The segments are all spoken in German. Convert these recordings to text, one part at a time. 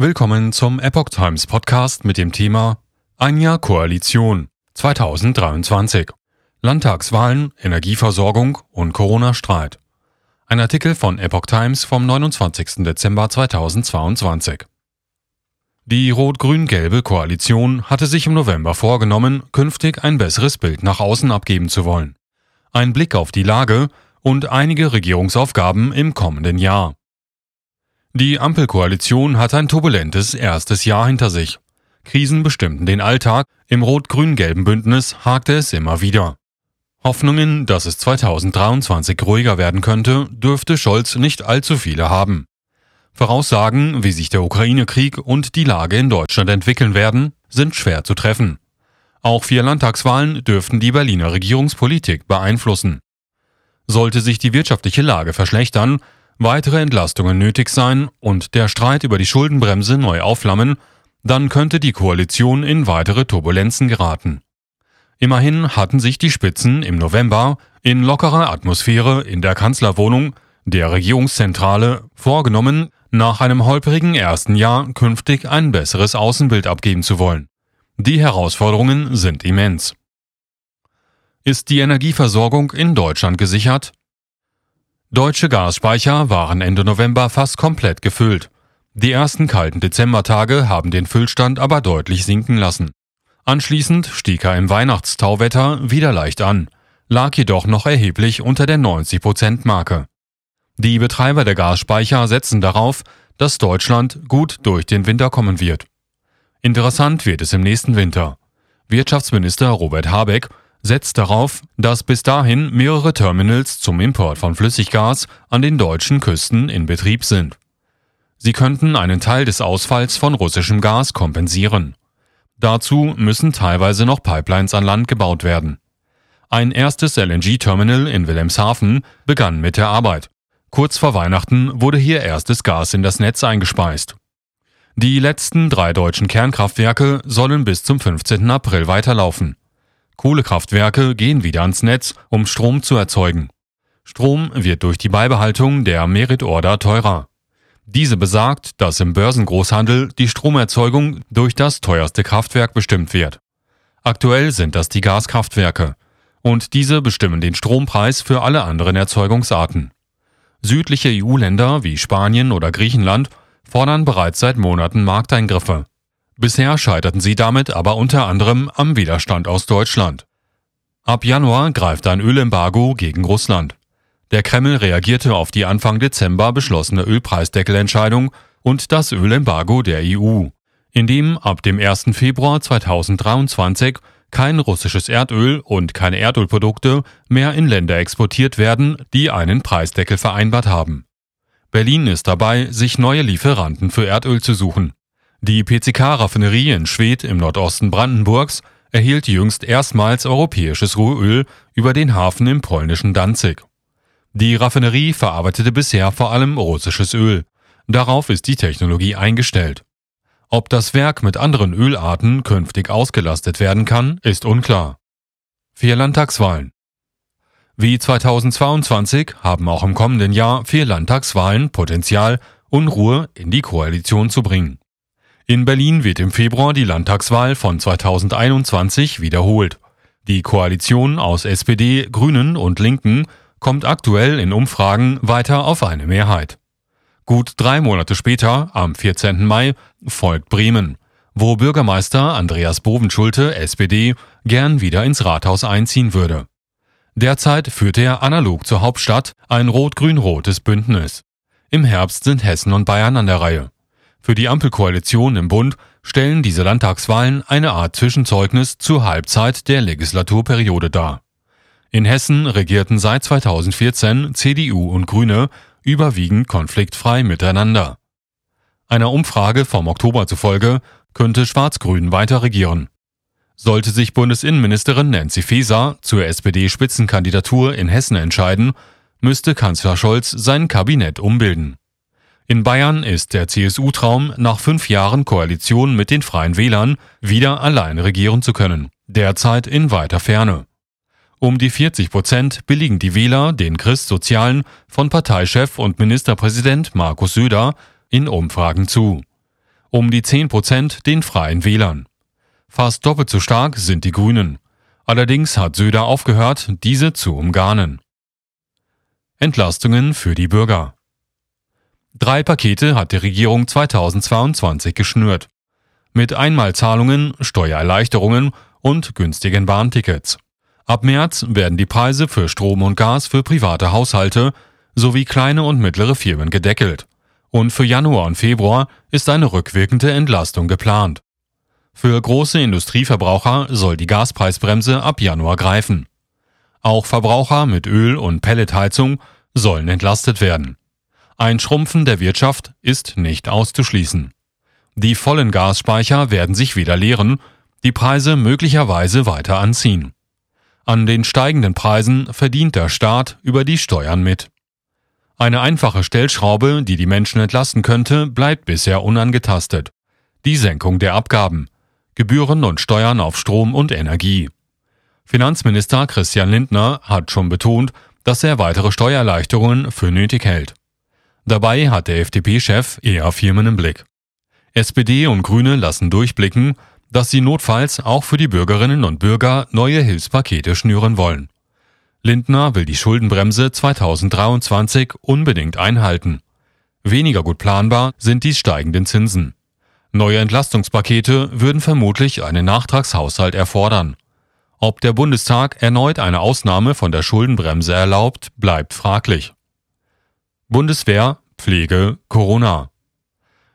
Willkommen zum Epoch Times Podcast mit dem Thema Ein Jahr Koalition 2023. Landtagswahlen, Energieversorgung und Corona-Streit. Ein Artikel von Epoch Times vom 29. Dezember 2022. Die rot-grün-gelbe Koalition hatte sich im November vorgenommen, künftig ein besseres Bild nach außen abgeben zu wollen. Ein Blick auf die Lage und einige Regierungsaufgaben im kommenden Jahr. Die Ampelkoalition hat ein turbulentes erstes Jahr hinter sich. Krisen bestimmten den Alltag, im rot-grün-gelben Bündnis hakte es immer wieder. Hoffnungen, dass es 2023 ruhiger werden könnte, dürfte Scholz nicht allzu viele haben. Voraussagen, wie sich der Ukraine-Krieg und die Lage in Deutschland entwickeln werden, sind schwer zu treffen. Auch vier Landtagswahlen dürften die Berliner Regierungspolitik beeinflussen. Sollte sich die wirtschaftliche Lage verschlechtern, weitere Entlastungen nötig sein und der Streit über die Schuldenbremse neu aufflammen, dann könnte die Koalition in weitere Turbulenzen geraten. Immerhin hatten sich die Spitzen im November in lockerer Atmosphäre in der Kanzlerwohnung der Regierungszentrale vorgenommen, nach einem holprigen ersten Jahr künftig ein besseres Außenbild abgeben zu wollen. Die Herausforderungen sind immens. Ist die Energieversorgung in Deutschland gesichert? Deutsche Gasspeicher waren Ende November fast komplett gefüllt. Die ersten kalten Dezembertage haben den Füllstand aber deutlich sinken lassen. Anschließend stieg er im Weihnachtstauwetter wieder leicht an, lag jedoch noch erheblich unter der 90%-Marke. Die Betreiber der Gasspeicher setzen darauf, dass Deutschland gut durch den Winter kommen wird. Interessant wird es im nächsten Winter. Wirtschaftsminister Robert Habeck setzt darauf, dass bis dahin mehrere Terminals zum Import von Flüssiggas an den deutschen Küsten in Betrieb sind. Sie könnten einen Teil des Ausfalls von russischem Gas kompensieren. Dazu müssen teilweise noch Pipelines an Land gebaut werden. Ein erstes LNG-Terminal in Wilhelmshaven begann mit der Arbeit. Kurz vor Weihnachten wurde hier erstes Gas in das Netz eingespeist. Die letzten drei deutschen Kernkraftwerke sollen bis zum 15. April weiterlaufen. Kohlekraftwerke gehen wieder ans Netz, um Strom zu erzeugen. Strom wird durch die Beibehaltung der Merit Order teurer. Diese besagt, dass im Börsengroßhandel die Stromerzeugung durch das teuerste Kraftwerk bestimmt wird. Aktuell sind das die Gaskraftwerke. Und diese bestimmen den Strompreis für alle anderen Erzeugungsarten. Südliche EU-Länder wie Spanien oder Griechenland fordern bereits seit Monaten Markteingriffe. Bisher scheiterten sie damit aber unter anderem am Widerstand aus Deutschland. Ab Januar greift ein Ölembargo gegen Russland. Der Kreml reagierte auf die Anfang Dezember beschlossene Ölpreisdeckelentscheidung und das Ölembargo der EU, in dem ab dem 1. Februar 2023 kein russisches Erdöl und keine Erdölprodukte mehr in Länder exportiert werden, die einen Preisdeckel vereinbart haben. Berlin ist dabei, sich neue Lieferanten für Erdöl zu suchen. Die PCK-Raffinerie in Schwedt im Nordosten Brandenburgs erhielt jüngst erstmals europäisches Rohöl über den Hafen im polnischen Danzig. Die Raffinerie verarbeitete bisher vor allem russisches Öl. Darauf ist die Technologie eingestellt. Ob das Werk mit anderen Ölarten künftig ausgelastet werden kann, ist unklar. Vier Landtagswahlen. Wie 2022 haben auch im kommenden Jahr vier Landtagswahlen Potenzial, Unruhe in die Koalition zu bringen. In Berlin wird im Februar die Landtagswahl von 2021 wiederholt. Die Koalition aus SPD, Grünen und Linken kommt aktuell in Umfragen weiter auf eine Mehrheit. Gut drei Monate später, am 14. Mai, folgt Bremen, wo Bürgermeister Andreas Bovenschulte, SPD, gern wieder ins Rathaus einziehen würde. Derzeit führt er analog zur Hauptstadt ein rot-grün-rotes Bündnis. Im Herbst sind Hessen und Bayern an der Reihe. Für die Ampelkoalition im Bund stellen diese Landtagswahlen eine Art Zwischenzeugnis zur Halbzeit der Legislaturperiode dar. In Hessen regierten seit 2014 CDU und Grüne überwiegend konfliktfrei miteinander. Einer Umfrage vom Oktober zufolge könnte Schwarz-Grün weiter regieren. Sollte sich Bundesinnenministerin Nancy Faeser zur SPD-Spitzenkandidatur in Hessen entscheiden, müsste Kanzler Scholz sein Kabinett umbilden. In Bayern ist der CSU-Traum, nach fünf Jahren Koalition mit den Freien Wählern wieder allein regieren zu können, derzeit in weiter Ferne. Um die 40 Prozent billigen die Wähler den Christsozialen von Parteichef und Ministerpräsident Markus Söder in Umfragen zu. um die 10 Prozent den Freien Wählern. Fast doppelt so stark sind die Grünen. Allerdings hat Söder aufgehört, diese zu umgarnen. Entlastungen für die Bürger. Drei Pakete hat die Regierung 2022 geschnürt. Mit Einmalzahlungen, Steuererleichterungen und günstigen Bahntickets. Ab März werden die Preise für Strom und Gas für private Haushalte sowie kleine und mittlere Firmen gedeckelt. Und für Januar und Februar ist eine rückwirkende Entlastung geplant. Für große Industrieverbraucher soll die Gaspreisbremse ab Januar greifen. Auch Verbraucher mit Öl- und Pelletheizung sollen entlastet werden. Ein Schrumpfen der Wirtschaft ist nicht auszuschließen. Die vollen Gasspeicher werden sich wieder leeren, die Preise möglicherweise weiter anziehen. An den steigenden Preisen verdient der Staat über die Steuern mit. Eine einfache Stellschraube, die die Menschen entlasten könnte, bleibt bisher unangetastet. Die Senkung der Abgaben, Gebühren und Steuern auf Strom und Energie. Finanzminister Christian Lindner hat schon betont, dass er weitere Steuererleichterungen für nötig hält. Dabei hat der FDP-Chef eher Firmen im Blick. SPD und Grüne lassen durchblicken, dass sie notfalls auch für die Bürgerinnen und Bürger neue Hilfspakete schnüren wollen. Lindner will die Schuldenbremse 2023 unbedingt einhalten. Weniger gut planbar sind die steigenden Zinsen. Neue Entlastungspakete würden vermutlich einen Nachtragshaushalt erfordern. Ob der Bundestag erneut eine Ausnahme von der Schuldenbremse erlaubt, bleibt fraglich. Bundeswehr, Pflege, Corona.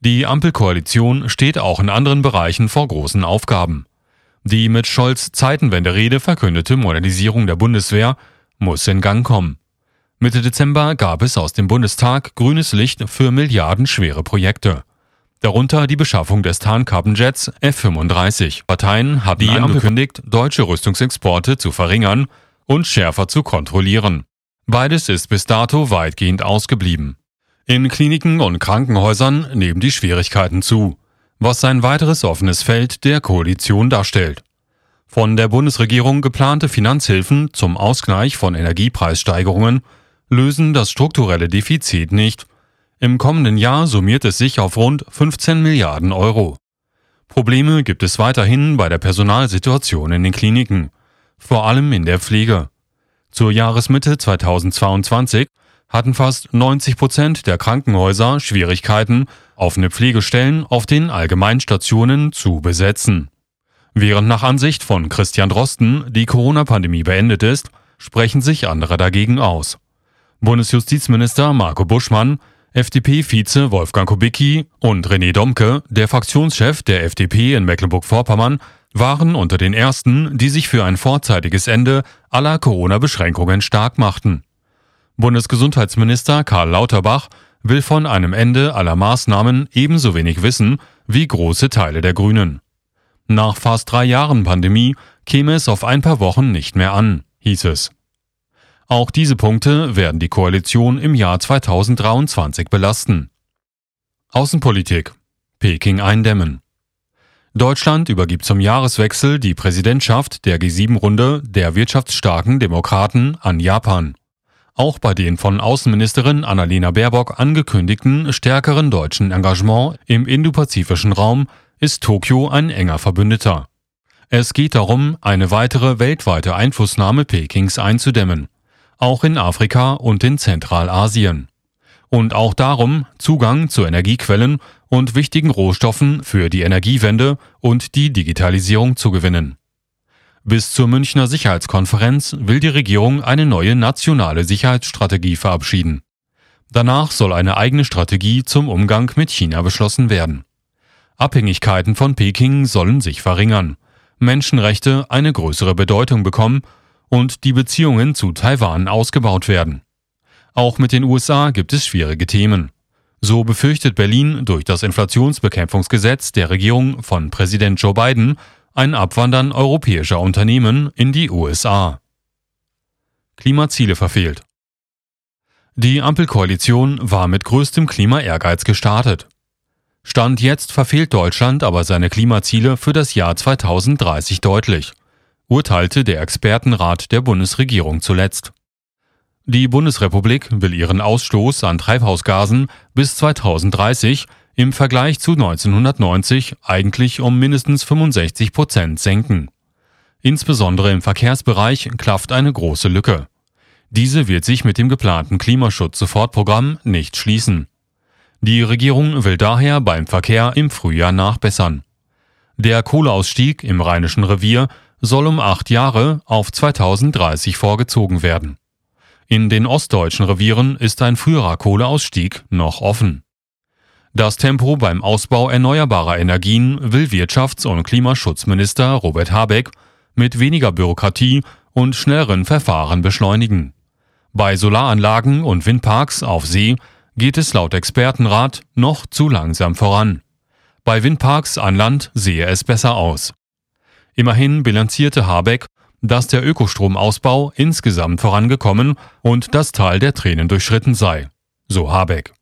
Die Ampelkoalition steht auch in anderen Bereichen vor großen Aufgaben. Die mit Scholz Zeitenwende-Rede verkündete Modernisierung der Bundeswehr muss in Gang kommen. Mitte Dezember gab es aus dem Bundestag grünes Licht für milliardenschwere Projekte. Darunter die Beschaffung des Tarnkappenjets F-35. Parteien hatten die angekündigt, deutsche Rüstungsexporte zu verringern und schärfer zu kontrollieren. Beides ist bis dato weitgehend ausgeblieben. In Kliniken und Krankenhäusern nehmen die Schwierigkeiten zu was ein weiteres offenes Feld der Koalition darstellt. Von der Bundesregierung geplante Finanzhilfen zum Ausgleich von Energiepreissteigerungen lösen das strukturelle Defizit nicht. Im kommenden Jahr summiert es sich auf rund 15 Milliarden Euro. Probleme gibt es weiterhin bei der Personalsituation in den Kliniken, vor allem in der Pflege. Zur Jahresmitte 2022 hatten fast 90 Prozent der Krankenhäuser Schwierigkeiten, offene Pflegestellen auf den Allgemeinstationen zu besetzen. Während nach Ansicht von Christian Drosten die Corona-Pandemie beendet ist, sprechen sich andere dagegen aus. Bundesjustizminister Marco Buschmann, FDP-Vize Wolfgang Kubicki und René Domke, der Fraktionschef der FDP in Mecklenburg-Vorpommern, waren unter den ersten, die sich für ein vorzeitiges Ende aller Corona-Beschränkungen stark machten. Bundesgesundheitsminister Karl Lauterbach will von einem Ende aller Maßnahmen ebenso wenig wissen wie große Teile der Grünen. Nach fast drei Jahren Pandemie käme es auf ein paar Wochen nicht mehr an, hieß es. Auch diese Punkte werden die Koalition im Jahr 2023 belasten. Außenpolitik. Peking eindämmen. Deutschland übergibt zum Jahreswechsel die Präsidentschaft der G7-Runde der wirtschaftsstarken Demokraten an Japan. Auch bei den von Außenministerin Annalena Baerbock angekündigten stärkeren deutschen Engagement im indopazifischen Raum ist Tokio ein enger Verbündeter. Es geht darum, eine weitere weltweite Einflussnahme Pekings einzudämmen, auch in Afrika und in Zentralasien. Und auch darum, Zugang zu Energiequellen und wichtigen Rohstoffen für die Energiewende und die Digitalisierung zu gewinnen. Bis zur Münchner Sicherheitskonferenz will die Regierung eine neue nationale Sicherheitsstrategie verabschieden. Danach soll eine eigene Strategie zum Umgang mit China beschlossen werden. Abhängigkeiten von Peking sollen sich verringern, Menschenrechte eine größere Bedeutung bekommen und die Beziehungen zu Taiwan ausgebaut werden. Auch mit den USA gibt es schwierige Themen. So befürchtet Berlin durch das Inflationsbekämpfungsgesetz der Regierung von Präsident Joe Biden ein Abwandern europäischer Unternehmen in die USA. Klimaziele verfehlt. Die Ampelkoalition war mit größtem Klimaehrgeiz gestartet. Stand jetzt verfehlt Deutschland aber seine Klimaziele für das Jahr 2030 deutlich, urteilte der Expertenrat der Bundesregierung zuletzt. Die Bundesrepublik will ihren Ausstoß an Treibhausgasen bis 2030 im Vergleich zu 1990 eigentlich um mindestens 65 Prozent senken. Insbesondere im Verkehrsbereich klafft eine große Lücke. Diese wird sich mit dem geplanten Klimaschutz-Sofortprogramm nicht schließen. Die Regierung will daher beim Verkehr im Frühjahr nachbessern. Der Kohleausstieg im Rheinischen Revier soll um acht Jahre auf 2030 vorgezogen werden. In den ostdeutschen Revieren ist ein früherer Kohleausstieg noch offen. Das Tempo beim Ausbau erneuerbarer Energien will Wirtschafts- und Klimaschutzminister Robert Habeck mit weniger Bürokratie und schnelleren Verfahren beschleunigen. Bei Solaranlagen und Windparks auf See geht es laut Expertenrat noch zu langsam voran. Bei Windparks an Land sehe es besser aus. Immerhin bilanzierte Habeck, dass der Ökostromausbau insgesamt vorangekommen und das Tal der Tränen durchschritten sei. So Habeck.